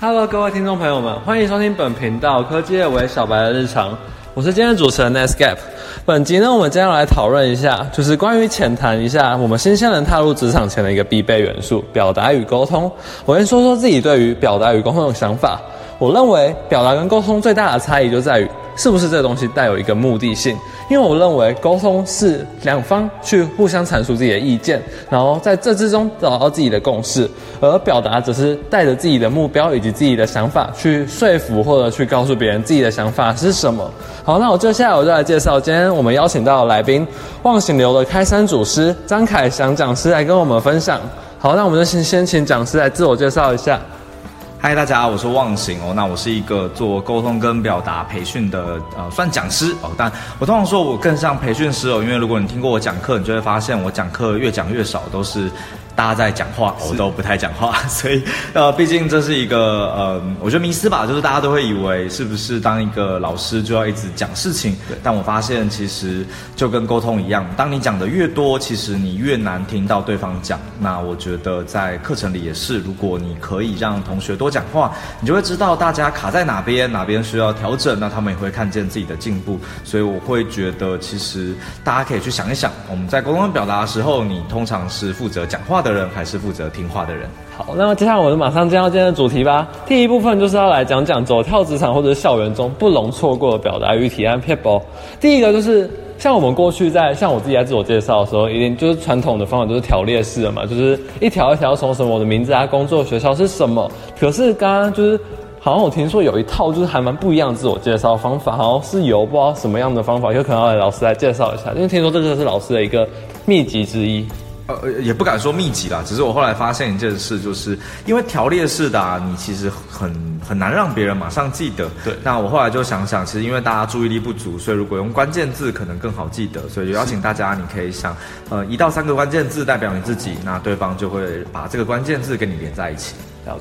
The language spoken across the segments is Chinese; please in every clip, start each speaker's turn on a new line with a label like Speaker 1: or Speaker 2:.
Speaker 1: Hello，各位听众朋友们，欢迎收听本频道科技为小白的日常。我是今天的主持人 Nesgap。本集呢，我们将要来讨论一下，就是关于浅谈一下我们新鲜人踏入职场前的一个必备元素——表达与沟通。我先说说自己对于表达与沟通的想法。我认为表达跟沟通最大的差异就在于。是不是这个东西带有一个目的性？因为我认为沟通是两方去互相阐述自己的意见，然后在这之中找到自己的共识，而表达只是带着自己的目标以及自己的想法去说服或者去告诉别人自己的想法是什么。好，那我接下来我就来介绍今天我们邀请到的来宾——忘形流的开山祖师张凯翔讲师来跟我们分享。好，那我们就先先请讲师来自我介绍一下。
Speaker 2: 嗨，大家好，我是忘形哦。那我是一个做沟通跟表达培训的，呃，算讲师哦。但我通常说我更像培训师哦，因为如果你听过我讲课，你就会发现我讲课越讲越少，都是。大家在讲话，我都不太讲话，所以呃，毕竟这是一个呃，我觉得迷思吧，就是大家都会以为是不是当一个老师就要一直讲事情，但我发现其实就跟沟通一样，当你讲的越多，其实你越难听到对方讲。那我觉得在课程里也是，如果你可以让同学多讲话，你就会知道大家卡在哪边，哪边需要调整，那他们也会看见自己的进步。所以我会觉得，其实大家可以去想一想，我们在沟通表达的时候，你通常是负责讲话的。的人还是负责听话的人。
Speaker 1: 好，那么接下来我们马上进入今天的主题吧。第一部分就是要来讲讲走跳职场或者校园中不容错过的表达与提案 people。第一个就是像我们过去在像我自己在自我介绍的时候，一定就是传统的方法都是条列式的嘛，就是一条一条从什么我的名字啊、工作、学校是什么。可是刚刚就是好像我听说有一套就是还蛮不一样的自我介绍方法，好像是有不知道什么样的方法，有可能要来老师来介绍一下，因为听说这个是老师的一个秘籍之一。
Speaker 2: 呃，也不敢说密集啦，只是我后来发现一件事，就是因为条列式的，啊你其实很很难让别人马上记得。
Speaker 1: 对。
Speaker 2: 那我后来就想想，其实因为大家注意力不足，所以如果用关键字可能更好记得，所以就邀请大家，你可以想，呃，一到三个关键字代表你自己，那对方就会把这个关键字跟你连在一起。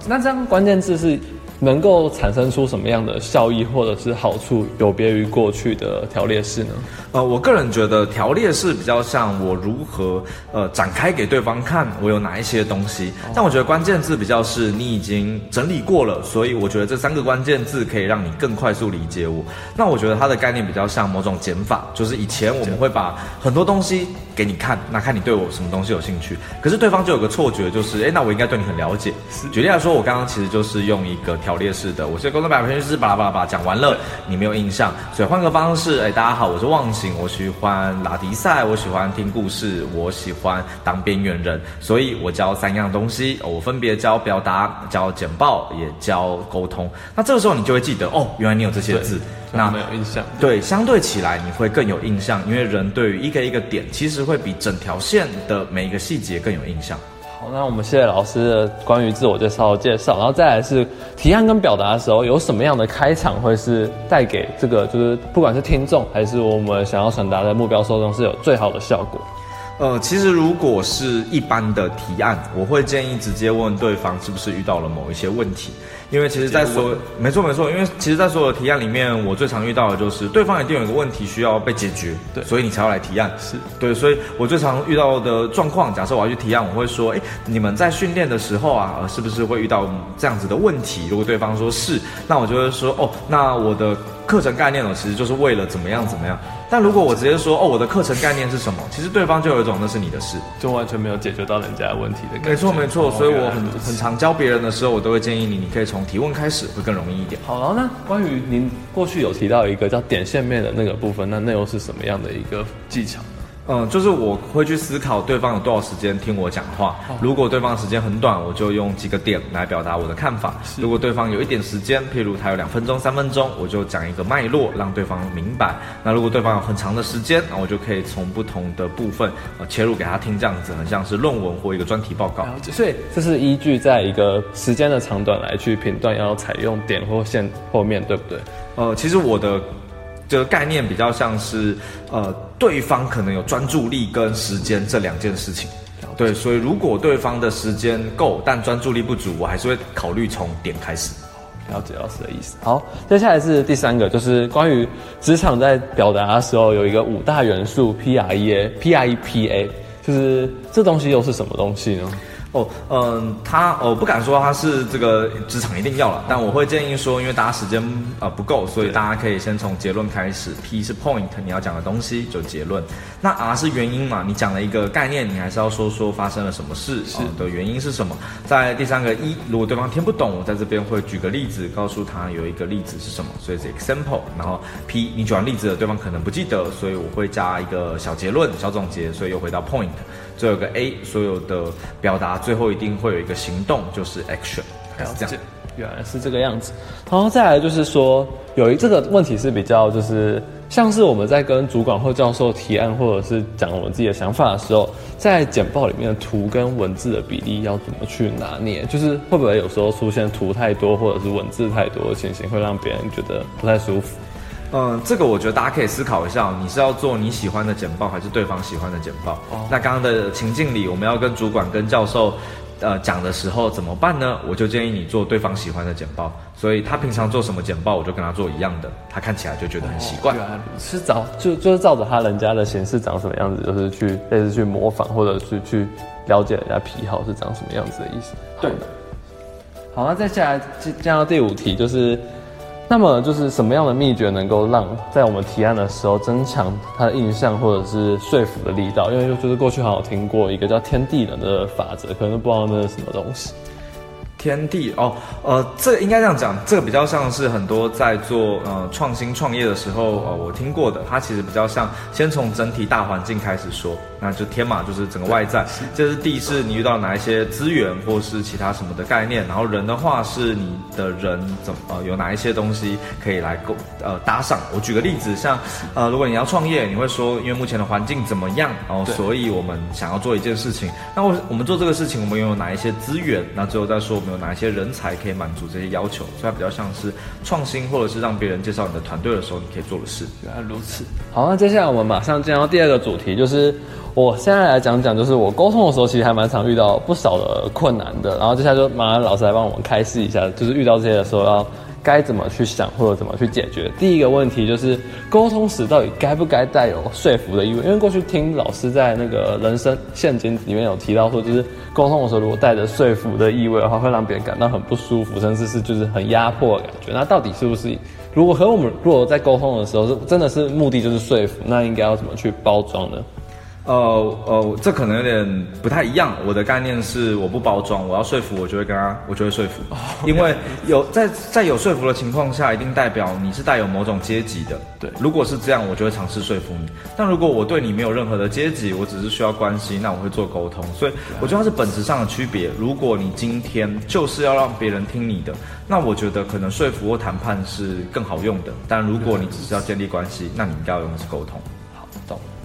Speaker 1: 那这样关键字是？能够产生出什么样的效益或者是好处，有别于过去的条列式呢？
Speaker 2: 呃，我个人觉得条列式比较像我如何呃展开给对方看我有哪一些东西，但我觉得关键字比较是你已经整理过了，所以我觉得这三个关键字可以让你更快速理解我。那我觉得它的概念比较像某种减法，就是以前我们会把很多东西给你看，那看你对我什么东西有兴趣，可是对方就有个错觉，就是哎，那我应该对你很了解。举例来说，我刚刚其实就是用一个。条列式的，我是工作百分之是巴拉巴拉巴拉讲完了，你没有印象，所以换个方式，哎，大家好，我是忘形，我喜欢拉迪赛，我喜欢听故事，我喜欢当边缘人，所以我教三样东西，我分别教表达、教简报，也教沟通。那这个时候你就会记得，哦，原来你有这些字，
Speaker 1: 那没有印象，
Speaker 2: 对，相对起来你会更有印象，因为人对于一个一个点，其实会比整条线的每一个细节更有印象。
Speaker 1: 好，那我们谢谢老师的关于自我介绍的介绍，然后再来是提案跟表达的时候，有什么样的开场会是带给这个就是不管是听众还是我们想要传达的目标受众是有最好的效果。
Speaker 2: 呃，其实如果是一般的提案，我会建议直接问对方是不是遇到了某一些问题。因为其实，在所没错没错，因为其实，在所有的提案里面，我最常遇到的就是对方一定有一个问题需要被解决，
Speaker 1: 对，
Speaker 2: 所以你才要来提案，
Speaker 1: 是
Speaker 2: 对，所以我最常遇到的状况，假设我要去提案，我会说，哎，你们在训练的时候啊，是不是会遇到这样子的问题？如果对方说是，那我就会说，哦，那我的。课程概念呢，其实就是为了怎么样怎么样。但如果我直接说哦，我的课程概念是什么，其实对方就有一种那是你的事，
Speaker 1: 就完全没有解决到人家的问题的感觉。
Speaker 2: 没错没错，所以我很很常教别人的时候，我都会建议你，你可以从提问开始，会更容易一点。
Speaker 1: 好，然后呢，关于您过去有提到一个叫点线面的那个部分，那那又是什么样的一个技巧？
Speaker 2: 嗯，就是我会去思考对方有多少时间听我讲话。如果对方时间很短，我就用几个点来表达我的看法。如果对方有一点时间，譬如他有两分钟、三分钟，我就讲一个脉络，让对方明白。那如果对方有很长的时间，那我就可以从不同的部分呃切入给他听，这样子很像是论文或一个专题报告。
Speaker 1: 所以这是依据在一个时间的长短来去评断要采用点或线或面对不对？
Speaker 2: 呃，其实我的。这个概念比较像是，呃，对方可能有专注力跟时间这两件事情，对，所以如果对方的时间够，但专注力不足，我还是会考虑从点开始。
Speaker 1: 了解老师的意思。好，接下来是第三个，就是关于职场在表达的时候有一个五大元素，P R E A P R E P A，就是这东西又是什么东西呢？
Speaker 2: 哦，嗯，他我不敢说他是这个职场一定要了，但我会建议说，因为大家时间呃不够，所以大家可以先从结论开始。P 是 point，你要讲的东西就结论。那 R 是原因嘛？你讲了一个概念，你还是要说说发生了什么事，是的原因是什么？在第三个一，如果对方听不懂，我在这边会举个例子，告诉他有一个例子是什么，所以是 example。然后 P，你举完例子了，对方可能不记得，所以我会加一个小结论、小总结，所以又回到 point。最后一个 A，所有的表达最后一定会有一个行动，就是 action，是这样。
Speaker 1: 原来是这个样子。然后再来就是说，有一这个问题是比较就是像是我们在跟主管或教授提案，或者是讲我们自己的想法的时候，在简报里面的图跟文字的比例要怎么去拿捏？就是会不会有时候出现图太多或者是文字太多的情形，会让别人觉得不太舒服？
Speaker 2: 嗯，这个我觉得大家可以思考一下，你是要做你喜欢的简报，还是对方喜欢的简报？哦，那刚刚的情境里，我们要跟主管、跟教授，呃，讲的时候怎么办呢？我就建议你做对方喜欢的简报，所以他平常做什么简报，我就跟他做一样的，他看起来就觉得很习惯。
Speaker 1: 是照就就是照着他人家的形式长什么样子，就是去类似去模仿，或者是去了解人家癖好是长什么样子的意思。
Speaker 2: 对。
Speaker 1: 好，那再下来进进到第五题，就是。那么就是什么样的秘诀能够让在我们提案的时候增强他的印象或者是说服的力道？因为就是过去好像听过一个叫天地人的法则，可能不知道那是什么东西。
Speaker 2: 天地哦，呃，这应该这样讲，这个比较像是很多在做呃创新创业的时候，呃，我听过的，它其实比较像先从整体大环境开始说，那就天马，就是整个外在，这是地是你遇到哪一些资源或是其他什么的概念，然后人的话是你的人怎么呃有哪一些东西可以来够呃搭上。我举个例子，像呃如果你要创业，你会说因为目前的环境怎么样，然后所以我们想要做一件事情，那我我们做这个事情，我们拥有哪一些资源？那最后再说我们。有哪一些人才可以满足这些要求？所以它比较像是创新，或者是让别人介绍你的团队的时候，你可以做的事。
Speaker 1: 原来如此。好，那接下来我们马上进入到第二个主题，就是我现在来讲讲，就是我沟通的时候，其实还蛮常遇到不少的困难的。然后接下来就麻烦老师来帮我们开示一下，就是遇到这些的时候要。该怎么去想或者怎么去解决？第一个问题就是沟通时到底该不该带有说服的意味？因为过去听老师在那个人生陷阱里面有提到说，就是沟通的时候如果带着说服的意味的话，会让别人感到很不舒服，甚至是就是很压迫的感觉。那到底是不是？如果和我们如果在沟通的时候是真的是目的就是说服，那应该要怎么去包装呢？
Speaker 2: 呃呃，这可能有点不太一样。我的概念是，我不包装，我要说服，我就会跟他，我就会说服。因为有在在有说服的情况下，一定代表你是带有某种阶级的。
Speaker 1: 对，
Speaker 2: 如果是这样，我就会尝试说服你。但如果我对你没有任何的阶级，我只是需要关系，那我会做沟通。所以我觉得它是本质上的区别。如果你今天就是要让别人听你的，那我觉得可能说服或谈判是更好用的。但如果你只是要建立关系，那你应该要用的是沟通。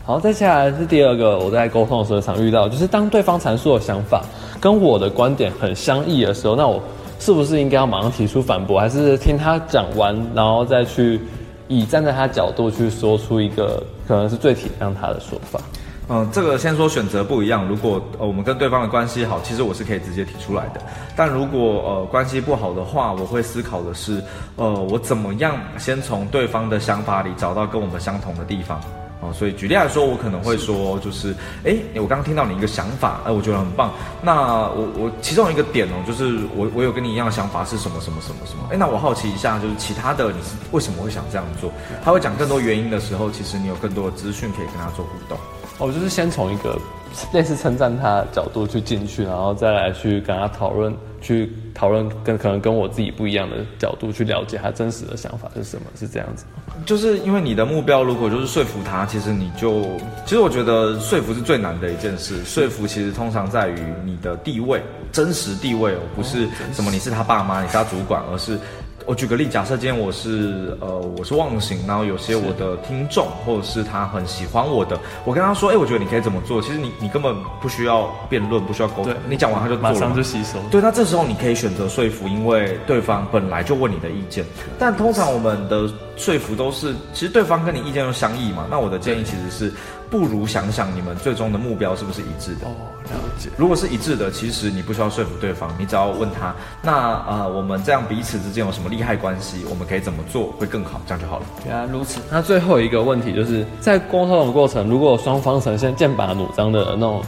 Speaker 1: 好，再接，下来是第二个，我在沟通的时候常遇到，就是当对方阐述的想法跟我的观点很相异的时候，那我是不是应该要马上提出反驳，还是听他讲完，然后再去以站在他角度去说出一个可能是最体谅他的说法？
Speaker 2: 嗯，这个先说选择不一样。如果呃我们跟对方的关系好，其实我是可以直接提出来的。但如果呃关系不好的话，我会思考的是，呃我怎么样先从对方的想法里找到跟我们相同的地方。哦，所以举例来说，我可能会说，就是，哎，我刚刚听到你一个想法，哎，我觉得很棒。那我我其中一个点哦，就是我我有跟你一样的想法是什么什么什么什么？哎，那我好奇一下，就是其他的你是为什么会想这样做？他会讲更多原因的时候，其实你有更多的资讯可以跟他做互动。
Speaker 1: 哦，就是先从一个 类似称赞他的角度去进去，然后再来去跟他讨论。去讨论跟可能跟我自己不一样的角度去了解他真实的想法是什么，是这样子。
Speaker 2: 就是因为你的目标如果就是说服他，其实你就其实我觉得说服是最难的一件事。说服其实通常在于你的地位，真实地位哦，不是什么你是他爸妈，你是他主管，而是。我举个例，假设今天我是呃我是忘形，然后有些我的听众或者是他很喜欢我的，我跟他说，哎，我觉得你可以怎么做？其实你你根本不需要辩论，不需要沟通，你讲完他就
Speaker 1: 马上就吸收。
Speaker 2: 对，那这时候你可以选择说服，因为对方本来就问你的意见。但通常我们的说服都是，其实对方跟你意见又相异嘛。那我的建议其实是。不如想想你们最终的目标是不是一致的？哦，
Speaker 1: 了解。
Speaker 2: 如果是一致的，其实你不需要说服对方，你只要问他，那呃，我们这样彼此之间有什么利害关系？我们可以怎么做会更好？这样就好了。
Speaker 1: 原来如此。那最后一个问题就是在沟通的过程，如果双方呈现剑拔弩张的那种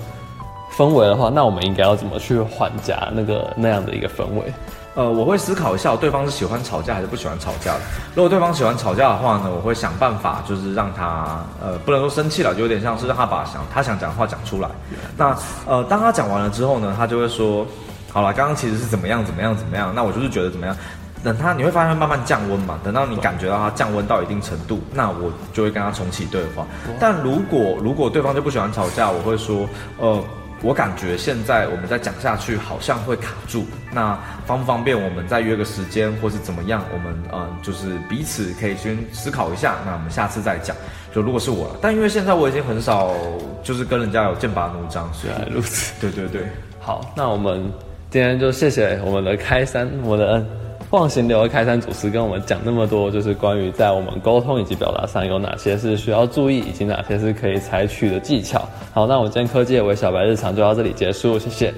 Speaker 1: 氛围的话，那我们应该要怎么去缓夹那个那样的一个氛围？
Speaker 2: 呃，我会思考一下，对方是喜欢吵架还是不喜欢吵架的。如果对方喜欢吵架的话呢，我会想办法，就是让他呃，不能说生气了，就有点像是让他把想他想讲的话讲出来。那呃，当他讲完了之后呢，他就会说，好了，刚刚其实是怎么样怎么样怎么样，那我就是觉得怎么样。等他你会发现慢慢降温嘛，等到你感觉到它降温到一定程度，那我就会跟他重启对话。但如果如果对方就不喜欢吵架，我会说，呃。我感觉现在我们再讲下去好像会卡住，那方不方便我们再约个时间，或是怎么样？我们嗯，就是彼此可以先思考一下，那我们下次再讲。就如果是我了，但因为现在我已经很少就是跟人家有剑拔弩张，
Speaker 1: 虽然如此。
Speaker 2: 对对对，
Speaker 1: 好，那我们今天就谢谢我们的开山，我的恩。忘形流的开山祖师跟我们讲那么多，就是关于在我们沟通以及表达上有哪些是需要注意，以及哪些是可以采取的技巧。好，那我们今天科技的小白日常就到这里结束，谢谢。